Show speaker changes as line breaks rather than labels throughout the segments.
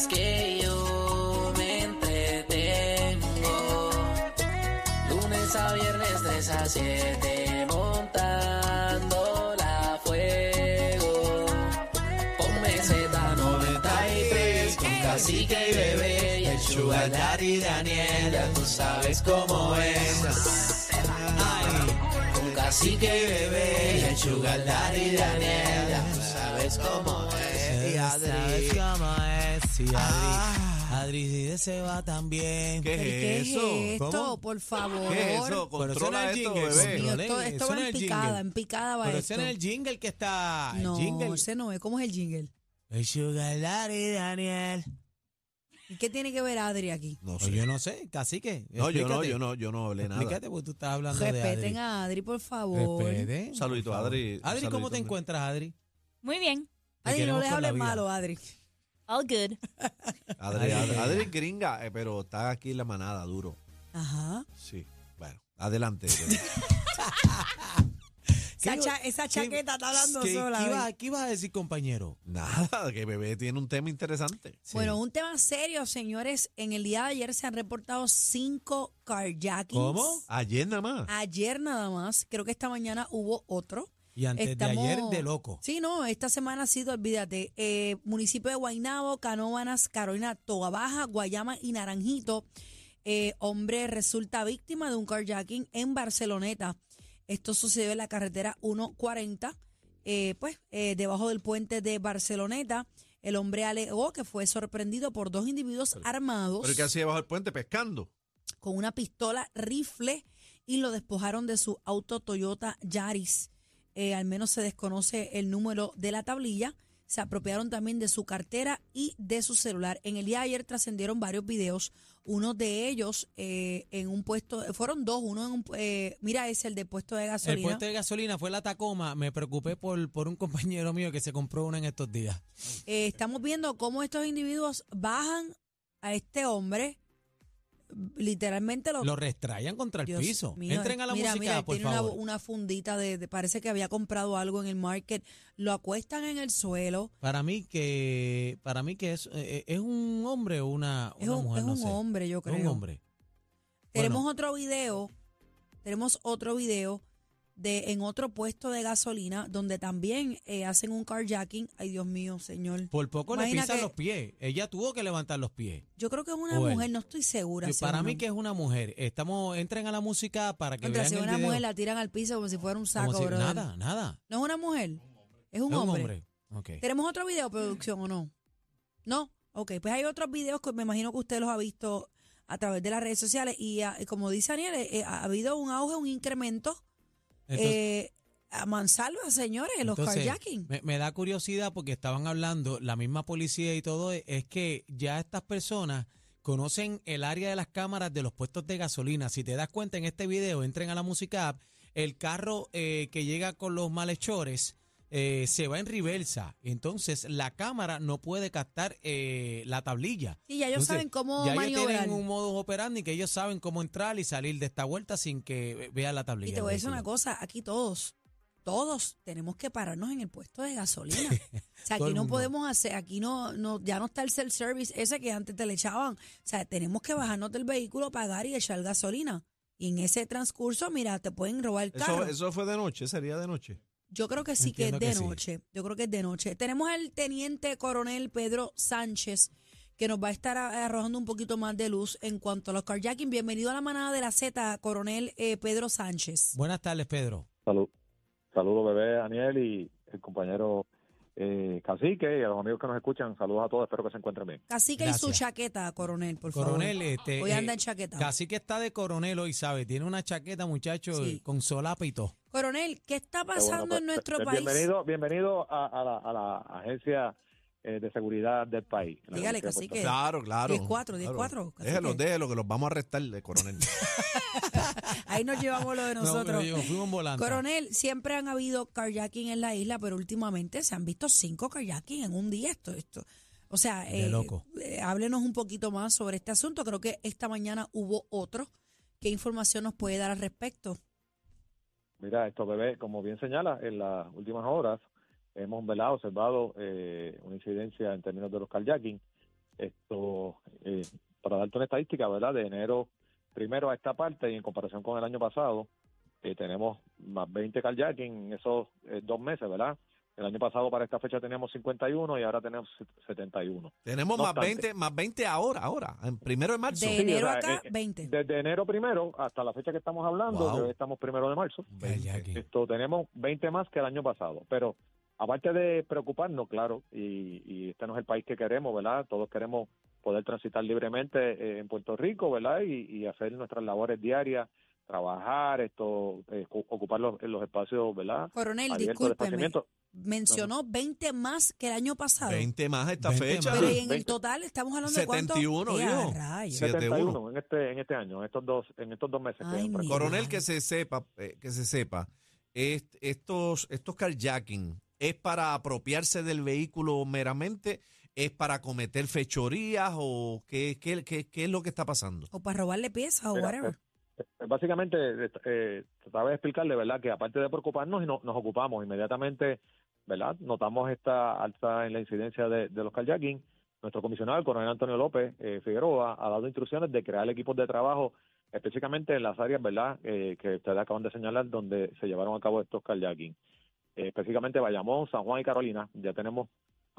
es que yo me entretengo. Lunes a viernes 3 a 7 montando la fuego. Ponme Z93 con cacique y bebé y el sugar daddy Daniel. Ya tú sabes cómo es. Ay, con cacique y bebé y el sugar daddy Daniel. Ya tú sabes cómo es. Adri.
¿Sabes cómo es? Sí, Adri. Adri se va también.
¿Qué
¿Qué
es
es
eso?
esto?
¿Cómo?
Por favor.
¿Qué es eso? Controla
es
esto,
jingle,
bebé.
Mío, esto, esto va en
es
picada,
jingle.
en picada va
Pero
esto.
ese no es el jingle que está.
No,
jingle.
ese no es. ¿Cómo es el jingle?
El Sugar Daddy Daniel.
¿Y qué tiene que ver Adri aquí?
No
Pues
sé.
yo no sé, cacique.
No, yo no, yo no, yo no hablé nada.
Explícate porque tú estás hablando de
Respeten a Adri, por favor.
Respete.
Un saludito,
por favor.
Adri.
Adri, ¿cómo te encuentras, Adri?
Muy bien.
Adri, no les hables malo, Adri.
All good.
Adri,
Adri,
Adri,
Adri.
Adri es gringa, eh, pero está aquí en la manada, duro.
Ajá.
Sí. Bueno, adelante.
Esa,
¿Qué-
cha- esa chaqueta está hablando
¿Qué,
sola.
¿qué,
hoy.
ibas, qué ibas a decir, compañero?
Nada, que bebé tiene un tema interesante.
Sí.
Bueno, un tema serio, señores. En el día de ayer se han reportado cinco carjackings.
¿Cómo?
Ayer nada más.
Ayer nada más. Creo que esta mañana hubo otro.
Y antes
Estamos-
de ayer, de loco.
Sí, no, esta semana ha sido, olvídate, eh, municipio de Guaynabo, Canóvanas, Carolina, Toa Baja, Guayama y Naranjito. Eh, hombre resulta víctima de un carjacking en Barceloneta. Esto sucedió en la carretera 140, eh, pues eh, debajo del puente de Barceloneta. El hombre alegó que fue sorprendido por dos individuos armados
Pero ¿qué hacía bajo el puente? Pescando.
con una pistola rifle y lo despojaron de su auto Toyota Yaris. Eh, al menos se desconoce el número de la tablilla. Se apropiaron también de su cartera y de su celular. En el día de ayer trascendieron varios videos. Uno de ellos eh, en un puesto, fueron dos, uno en un, eh, mira, es el de puesto de
El
gasolina.
puesto de gasolina fue la Tacoma. Me preocupé por, por un compañero mío que se compró una en estos días.
Estamos viendo cómo estos individuos bajan a este hombre, literalmente lo
Lo restrayan contra el
Dios
piso.
mío,
Entren a la
mira,
música,
mira,
por
tiene una,
favor.
una fundita de, de- parece que había comprado algo en el market, lo acuestan en el suelo,
Para mí que para mí que es eh, es un hombre o una,
es un,
mujer,
es
no
un
sé.
hombre, yo
Es
creo.
un hombre.
Tenemos
Bueno.
otro video, tenemos otro video de en otro puesto de gasolina donde también eh, hacen un carjacking. Ay, Dios mío, señor.
Por poco le pisan
que-
los pies. Ella tuvo que levantar los pies.
Yo creo que es una
O él.
mujer, no estoy segura.
Yo- para mí que es una mujer. Estamos entren a la música para que
Contra,
vean
si
el
una
video.
mujer la tiran al piso como si fuera un saco,
si- nada, nada.
No es una mujer, es un
Es
hombre.
Ok.
¿Tenemos otro video, producción, o no? ¿No? Ok, pues hay otros videos que me imagino que usted los ha visto a través de las redes sociales y ah, como dice Daniel, eh, ha habido un auge, un incremento
Entonces,
eh, a mansalva, señores, los
Entonces,
carjacking.
Me, me da curiosidad porque estaban hablando, la misma policía y todo, es que ya estas personas conocen el área de las cámaras de los puestos de gasolina. Si te das cuenta en este video, entren a la música app, el carro eh, que llega con los malhechores eh, se va en reversa. Entonces la cámara no puede captar eh, la tablilla.
Sí, ya ellos
Entonces,
saben cómo
ya ellos
maniobrar.
tienen un modo operandi que ellos saben cómo entrar y salir de esta vuelta sin que vean la tablilla.
Y te voy a decir una cosa, aquí todos, todos tenemos que pararnos en el puesto de gasolina. O sea, aquí no podemos hacer, aquí no, no, ya no está el self-service ese que antes te le echaban. O sea, tenemos que bajarnos del vehículo, pagar y echar gasolina. Y en ese transcurso, mira, te pueden robar el carro.
Eso, eso fue de noche, sería de noche.
Yo creo que sí que es de
que sí.
noche. Yo creo que es de noche. Tenemos al teniente coronel Pedro Sánchez que nos va a estar arrojando un poquito más de luz en cuanto a los carjacking. Bienvenido a la manada de la Z, coronel eh, Pedro Sánchez.
Buenas tardes, Pedro.
Salud. Saludos, bebé Daniel y el compañero eh, Cacique y a los amigos que nos escuchan. Saludos a todos, espero que se encuentren bien.
Cacique y su chaqueta, coronel, por
Coronel,
favor.
este.
Hoy anda
eh,
en chaqueta.
Casi que está de coronel hoy, ¿sabe? Tiene una chaqueta, muchacho,
Sí.
con solapa y todo.
Coronel, ¿qué está
bueno,
pasando
pues,
en nuestro
pues,
país?
Bienvenido, bienvenido a, a la, a la agencia eh, de seguridad del país.
Dígale, cacique.
Claro, claro.
10-4,
claro.
10-4, cacique.
Déjelo, déjelo, que los vamos a arrestar, de coronel.
Ahí nos llevamos lo de
No,
nosotros.
fuimos volando.
Coronel, siempre han habido carjacking en la isla, pero últimamente se han visto cinco carjacking en un día. Esto, esto. O sea, eh,
loco.
eh, háblenos un poquito más sobre este asunto. Creo que esta mañana hubo otro. ¿Qué información nos puede dar al respecto?
Mira, esto bebé, como bien señala, en las últimas horas hemos velado, observado eh, una incidencia en términos de los carjacking. Esto, eh, para darte una estadística, ¿verdad? De enero primero a esta parte y en comparación con el año pasado, eh, tenemos más 20 carjacking en esos eh, dos meses, ¿verdad? El año pasado para esta fecha teníamos 51 y ahora tenemos 71.
Tenemos
No
más
obstante.
20, más 20 ahora, ahora, en primero de marzo.
De
Sí,
enero
o sea,
acá,
eh,
20.
Desde enero primero hasta la fecha que estamos hablando,
Wow.
que hoy estamos primero de marzo,
Kayaking.
esto tenemos 20 más que el año pasado. Pero aparte de preocuparnos, claro, y, y este no es el país que queremos, ¿verdad? Todos queremos poder transitar libremente eh, en Puerto Rico, ¿verdad? Y, y hacer nuestras labores diarias, trabajar, esto, eh, cu- ocupar los, los espacios, ¿verdad?
Coronel,
de
discúlpeme. Mencionó 20 más que el año pasado.
20 más esta
20
fecha.
Pero
Sí,
¿y en el
20.
total estamos hablando de cuánto?
71,
¡Ea,
dijo.
rayos!
Sí.
71 en este en este año, en estos dos en estos dos meses. que
Ay,
transcurrido.
Coronel, que se sepa, eh, que se sepa, est- estos, estos carjacking es para apropiarse del vehículo meramente, es para cometer fechorías o qué, qué, qué, qué es lo que está pasando.
O para robarle piezas o whatever.
Eh, Básicamente, eh, trataba de explicarle, ¿verdad?, que aparte de preocuparnos, y no- nos ocupamos inmediatamente, ¿verdad?, notamos esta alza en la incidencia de, de los carjacking. Nuestro comisionado, el coronel Antonio López eh, Figueroa, ha dado instrucciones de crear equipos de trabajo, específicamente en las áreas, ¿verdad?, eh, que ustedes acaban de señalar, donde se llevaron a cabo estos carjacking. Eh, específicamente Bayamón, San Juan y Carolina, ya tenemos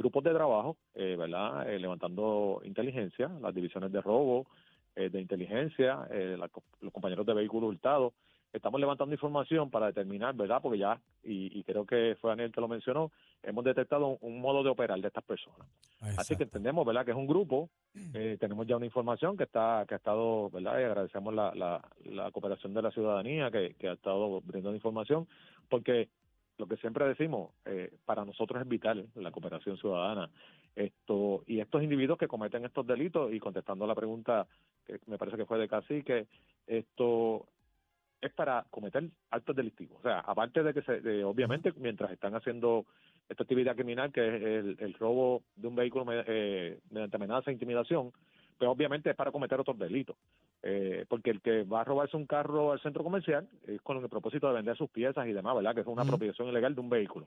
grupos de trabajo, eh, ¿verdad?, eh, levantando inteligencia, las divisiones de robo, eh, de inteligencia, eh, la los compañeros de vehículos hurtados. Estamos levantando información para determinar, ¿verdad? Porque ya, y, y creo que fue Daniel que lo mencionó, hemos detectado un, un modo de operar de estas personas. Así que entendemos, ¿verdad? Que es un grupo, eh, tenemos ya una información que está que ha estado, ¿verdad? Y agradecemos la, la, la cooperación de la ciudadanía que, que ha estado brindando información, porque lo que siempre decimos, eh, para nosotros es vital la cooperación ciudadana. Esto y estos individuos que cometen estos delitos y contestando a la pregunta que me parece que fue de Cacique, esto es para cometer actos delictivos. O sea, aparte de que se, de- obviamente mientras están haciendo esta actividad criminal que es el, el robo de un vehículo eh, mediante amenaza e intimidación, pues obviamente es para cometer otros delitos. Eh, porque el que va a robarse un carro al centro comercial es con el propósito de vender sus piezas y demás, ¿verdad? Que es una
Ujú.
apropiación ilegal de un vehículo.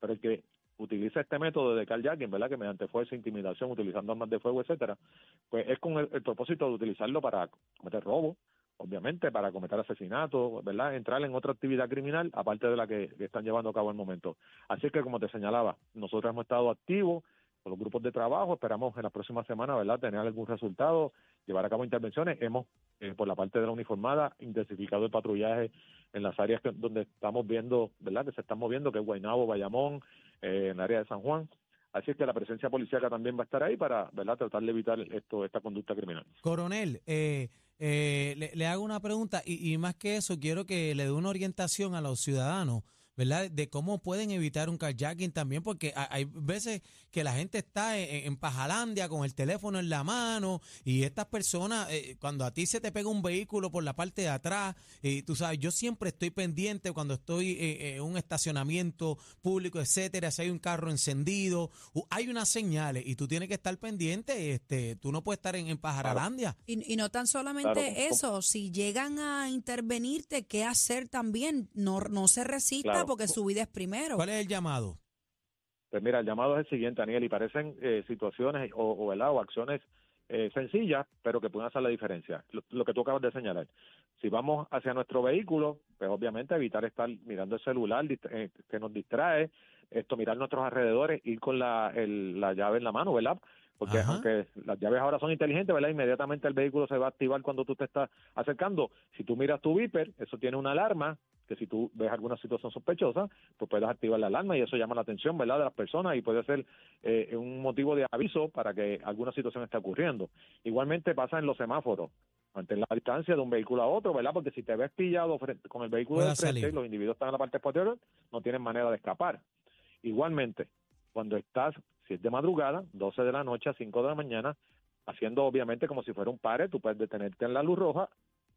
Pero el que utiliza este método de carjacking, ¿verdad? Que mediante fuerza, intimidación, utilizando armas de fuego, etcétera, pues es con el, el propósito de utilizarlo para cometer robo, obviamente, para cometer asesinato, ¿verdad? Entrar en otra actividad criminal, aparte de la que, que están llevando a cabo al momento. Así que, como te señalaba, nosotros hemos estado activos con los grupos de trabajo, esperamos en las próximas semanas, ¿verdad?, tener algún resultado, llevar a cabo intervenciones. Hemos, eh, por la parte de la uniformada, intensificado el patrullaje en las áreas que- donde estamos viendo, ¿verdad?, que se están moviendo, que es Guaynabo, Bayamón, eh, en el área de San Juan. Así es que la presencia policíaca también va a estar ahí para, ¿verdad?, tratar de evitar esto, esta conducta criminal.
Coronel, eh, eh, le, le hago una pregunta y, y más que eso, quiero que le dé una orientación a los ciudadanos, ¿verdad? De cómo pueden evitar un carjacking también, porque ha- hay veces que la gente está en, en Pajalandia con el teléfono en la mano y estas personas, eh, cuando a ti se te pega un vehículo por la parte de atrás, y tú sabes, yo siempre estoy pendiente cuando estoy eh, en un estacionamiento público, etcétera, si hay un carro encendido, hay unas señales y tú tienes que estar pendiente, este, tú no puedes estar en, en Pajalandia.
Y, y no tan solamente
Claro,
eso, si llegan a intervenirte, ¿qué hacer también? No, no se resista
Claro.
Porque su vida es primero.
¿Cuál es el llamado?
Pues mira, el llamado es el siguiente, Daniel, y parecen eh, situaciones o, o, ¿verdad? o acciones eh, sencillas, pero que pueden hacer la diferencia. Lo, lo que tú acabas de señalar. Si vamos hacia nuestro vehículo, pues obviamente evitar estar mirando el celular eh, que nos distrae, esto mirar nuestros alrededores, ir con la, el- la llave en la mano, ¿verdad? Porque
Ajá.
aunque las llaves ahora son inteligentes, ¿verdad? Inmediatamente el vehículo se va a activar cuando tú te estás acercando. Si tú miras tu viper, eso tiene una alarma que si tú ves alguna situación sospechosa, pues puedes activar la alarma y eso llama la atención, ¿verdad?, de las personas y puede ser eh, un motivo de aviso para que alguna situación esté ocurriendo. Igualmente pasa en los semáforos, mantener la distancia de un vehículo a otro, ¿verdad?, porque si te ves pillado frente- con el vehículo de frente,
salir.
los individuos están en la parte posterior, no tienen manera de escapar. Igualmente, cuando estás, si es de madrugada, 12 de la noche a 5 de la mañana, haciendo obviamente como si fuera un pare, tú puedes detenerte en la luz roja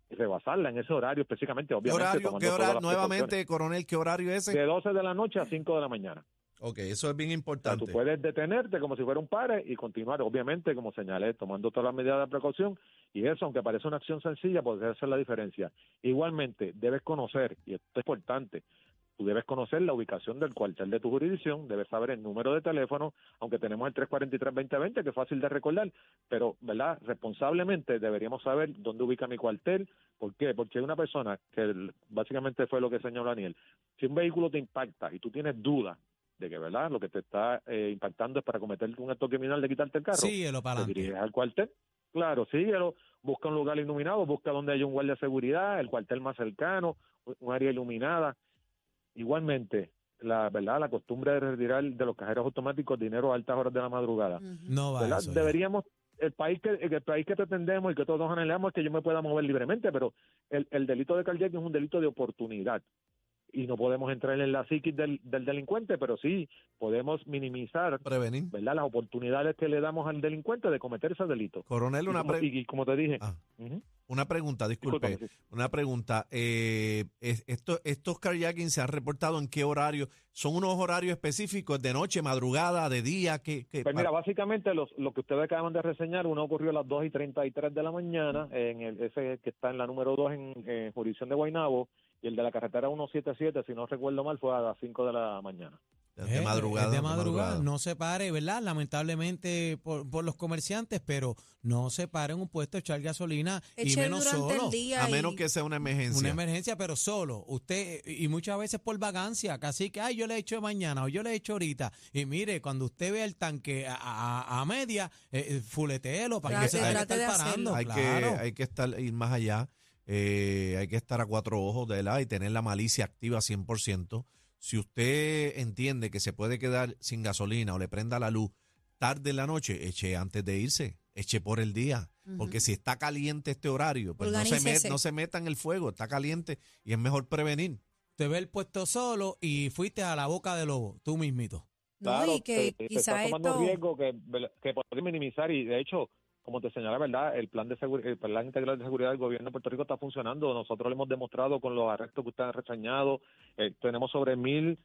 y rebasarla en ese horario específicamente,
¿Qué
obviamente.
horario,
tomando
qué horario, nuevamente, coronel, qué horario es ese?
de 12 de la noche a 5 de la mañana.
Ok, eso es bien
O sea,
importante.
tú puedes detenerte como si fuera un pare y continuar, obviamente, como señalé, tomando todas las medidas de precaución. Y eso, aunque parece una acción sencilla, puede hacer la diferencia. Igualmente, debes conocer, y esto es importante, tú debes conocer la ubicación del cuartel de tu jurisdicción, debes saber el número de teléfono, aunque tenemos el 343-2020, que es fácil de recordar, pero, ¿verdad? Responsablemente deberíamos saber dónde ubica mi cuartel. ¿Por qué? Porque hay una persona que básicamente fue lo que señaló Daniel. Si un vehículo te impacta y tú tienes duda de que, ¿verdad? Lo que te está eh, impactando es para cometer un acto criminal de quitarte el carro,
Síguelo para
te
adelante.
diriges al cuartel. Claro, síguelo, busca un lugar iluminado, busca donde haya un guardia de seguridad, el cuartel más cercano, un área iluminada. Igualmente, la verdad, la costumbre de retirar de los cajeros automáticos dinero a altas horas de la madrugada.
No va
¿verdad?
eso ya.
Deberíamos, el país que el país que pretendemos y que todos anhelamos es que yo me pueda mover libremente, pero el, el delito de carjacking es un delito de oportunidad y no podemos entrar en la psiquis del, del delincuente, pero sí podemos minimizar
Prevenir.
¿verdad? las oportunidades que le damos al delincuente de cometer ese delito.
Coronel,
Y
una,
como,
pre-
y- y como te dije,
Ah. una pregunta, disculpe.
discúlpame, sí.
Una pregunta. Eh, es- esto- ¿Estos carjacking se han reportado en qué horario? ¿Son unos horarios específicos de noche, madrugada, de día? ¿Qué, qué-
Pues mira, básicamente los, lo que ustedes acaban de reseñar, uno ocurrió a las 2 y 33 de la mañana, en el, ese que está en la número 2 en, en jurisdicción de Guaynabo, y el de la carretera 177, si no recuerdo mal, fue a las 5 de la mañana.
de
Eh,
madrugada.
es de madrugada. No se pare, ¿verdad? Lamentablemente por, por los comerciantes, pero no se pare en un puesto a echar gasolina y
Eche
menos
durante
solo.
el día
A menos
y-
que sea una emergencia.
Una emergencia, pero solo. Usted, y muchas veces por vagancia, casi que, ay, yo le he hecho mañana o yo le he hecho ahorita. Y mire, cuando usted ve el tanque a, a- a media, eh, eh, fuleteelo para que se
trate de
parando.
hay,
claro.
que, hay que estar ir más allá. Eh, hay que estar a cuatro ojos de la y tener la malicia activa 100%. Si usted entiende que se puede quedar sin gasolina o le prenda la luz tarde en la noche, eche antes de irse, eche por el día. Porque si está caliente este horario, pues no se, met-
Organícese.
no se meta en el fuego, está caliente y es mejor prevenir.
Te ve el puesto solo y fuiste a la boca del lobo, tú mismito.
No, y que
te- te
quizá
estás tomando
esto...
riesgo que, que minimizar y de hecho, como te señala, ¿verdad? El plan de el plan integral de seguridad del gobierno de Puerto Rico está funcionando. Nosotros lo hemos demostrado con los arrestos que ustedes han reseñado. Eh, tenemos sobre mil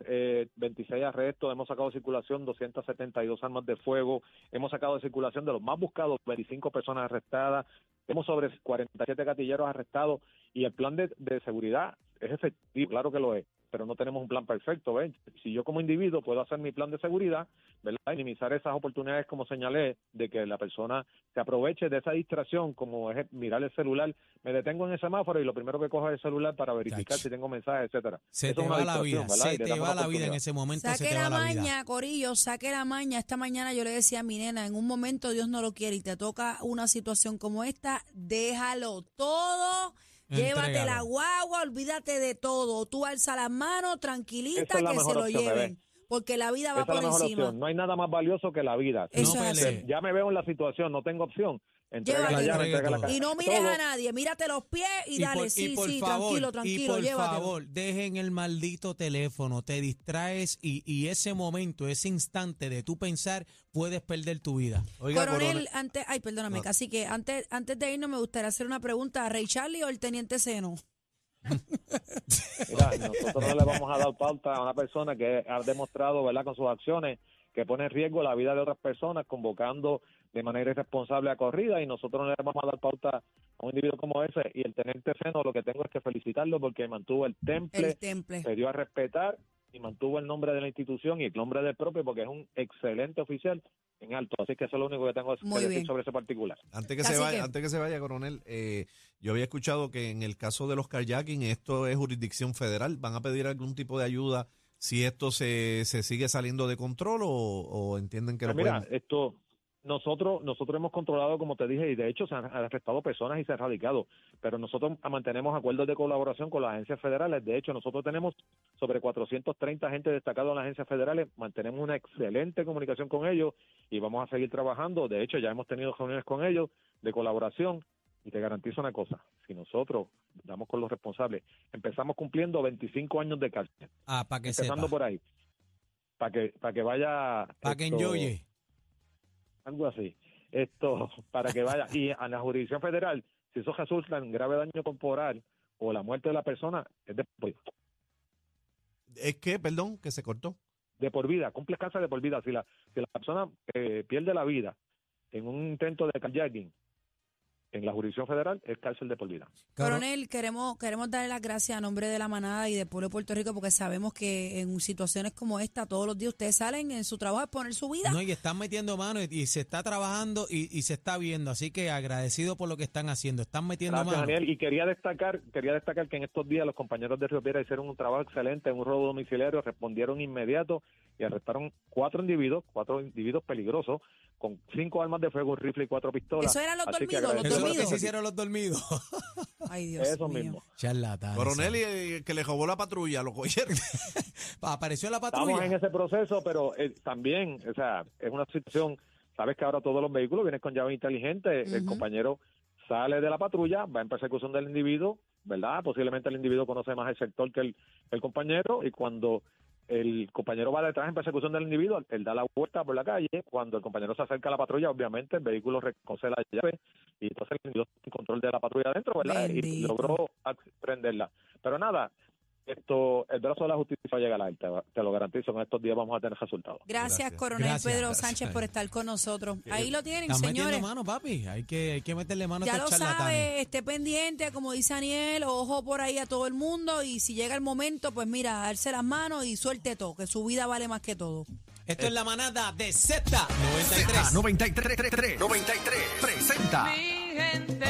eh, 26 arrestos, hemos sacado de circulación 272 armas de fuego, hemos sacado de circulación de los más buscados 25 personas arrestadas, tenemos sobre 47 gatilleros arrestados y el plan de seguridad es efectivo, claro que lo es, pero no tenemos un plan perfecto. ¿ves? Si yo como individuo puedo hacer mi plan de seguridad, ¿verdad? Minimizar esas oportunidades, como señalé, de que la persona se aproveche de esa distracción, como es mirar el celular, me detengo en el semáforo y lo primero que cojo es el celular para verificar si tengo mensajes, etcétera.
Se
Eso
te va la vida,
¿verdad?
se te va
la
vida en ese momento, se
Saque
va
la
vida.
maña, Corillo, saque la maña. Esta mañana yo le decía a mi nena, en un momento Dios no lo quiere y te toca una situación como esta, déjalo todo, llévate la guagua, olvídate de todo. Tú alza las manos, tranquilita,
Esa es la
que se lo
opción,
lleven. Porque la vida va
Esa
por encima.
opción. No hay nada más valioso que la vida.
Eso
No
es
pelee.
así.
Ya me veo en la situación, no tengo opción. Entrega la llave, entrega la.
Y no mires
Todo.
a nadie, mírate los pies y, dale,
por,
sí,
y por
sí,
favor,
tranquilo,
y
tranquilo,
por
llévatelo.
favor, dejen el maldito teléfono, te distraes y, y ese momento, ese instante de tú pensar, puedes perder tu vida.
Oiga,
Coronel,
coronel,
antes, ay, perdóname,
No.
casi que antes, antes de irnos me gustaría hacer una pregunta a Rey Charlie o el teniente Seno.
Mira, nosotros no le vamos a dar pauta a una persona que ha demostrado, ¿verdad?, con sus acciones que pone en riesgo la vida de otras personas convocando de manera irresponsable a corrida y nosotros no le vamos a dar pauta a un individuo como ese y el teniente Seno lo que tengo es que felicitarlo porque mantuvo el temple,
El temple.
se dio a respetar y mantuvo el nombre de la institución y el nombre del propio porque es un excelente oficial en alto. Así que eso es lo único que tengo que decir
bien.
sobre ese particular.
Antes que,
Así
se
que-
vaya, antes que se vaya, coronel, eh, yo había escuchado que en el caso de los carjacking esto es jurisdicción federal. ¿Van a pedir algún tipo de ayuda si esto se, se sigue saliendo de control o, o entienden que lo
Pues mira,
pueden?
esto nosotros nosotros hemos controlado, como te dije, y de hecho se han arrestado personas y se han radicado, pero nosotros mantenemos acuerdos de colaboración con las agencias federales. De hecho, nosotros tenemos sobre 430 agentes destacados en las agencias federales, mantenemos una excelente comunicación con ellos y vamos a seguir trabajando. De hecho, ya hemos tenido reuniones con ellos de colaboración y te garantizo una cosa, si nosotros damos con los responsables, empezamos cumpliendo 25 años de cárcel,
Ah, para que
empezando
sepa,
por ahí, para que para que vaya
para que enjoye.
Algo así. Esto, para que vaya. Y a la jurisdicción federal, si eso resulta en grave daño corporal o la muerte de la persona, es de por,
Es que, perdón, que se cortó.
de por vida, cumple cárcel de por vida. Si la, si la persona eh, pierde la vida en un intento de carjacking, en la jurisdicción federal es cárcel de por vida.
Coronel, queremos, queremos darle las gracias a nombre de la manada y del pueblo de Puerto Rico porque sabemos que en situaciones como esta todos los días ustedes salen en su trabajo a poner su vida.
No, y están metiendo mano y, y se está trabajando y, y se está viendo. Así que agradecido por lo que están haciendo. Están metiendo
Gracias,
mano.
Daniel. Y quería destacar, quería destacar que en estos días los compañeros de Río Piedra hicieron un trabajo excelente en un robo domiciliario, respondieron inmediato y arrestaron cuatro individuos, cuatro individuos peligrosos, con cinco armas de fuego, un rifle y cuatro pistolas.
Eso eran los
Así que
dormidos, los
Eso es lo que
dormidos.
se hicieron los dormidos.
Ay, Dios
Eso
mío.
mismo.
Charlatanes.
Coronel y el que le robó la patrulla, lo cogieron.
Apareció la
Estamos
patrulla.
en ese proceso, pero eh, también, o sea, es una situación, sabes que ahora todos los vehículos vienen con llave inteligente, el compañero sale de la patrulla, va en persecución del individuo, ¿verdad? Posiblemente el individuo conoce más el sector que el, el compañero y cuando el compañero va detrás en persecución del individuo, él da la vuelta por la calle, cuando el compañero se acerca a la patrulla, obviamente el vehículo reconoce la llave y entonces el individuo tiene control de la patrulla adentro, ¿verdad? Y logró prenderla. Pero nada, esto, el brazo de la justicia va a llegar a él, te, te lo garantizo, en estos días vamos a tener resultados.
Gracias,
Gracias.
coronel
Gracias.
Pedro
Gracias.
Sánchez, por estar con nosotros. Ahí lo tienen,
Están metiendo
señores.
mano, papi. Hay que, hay que meterle mano a
Ya
estos
lo sabe, esté pendiente, como dice Daniel, ojo por ahí a todo el mundo y si llega el momento, pues mira, darse las manos y suelte todo, que su vida vale más que todo.
Esto es la manada de Z93.
93, 93, 93 presenta
Mi gente,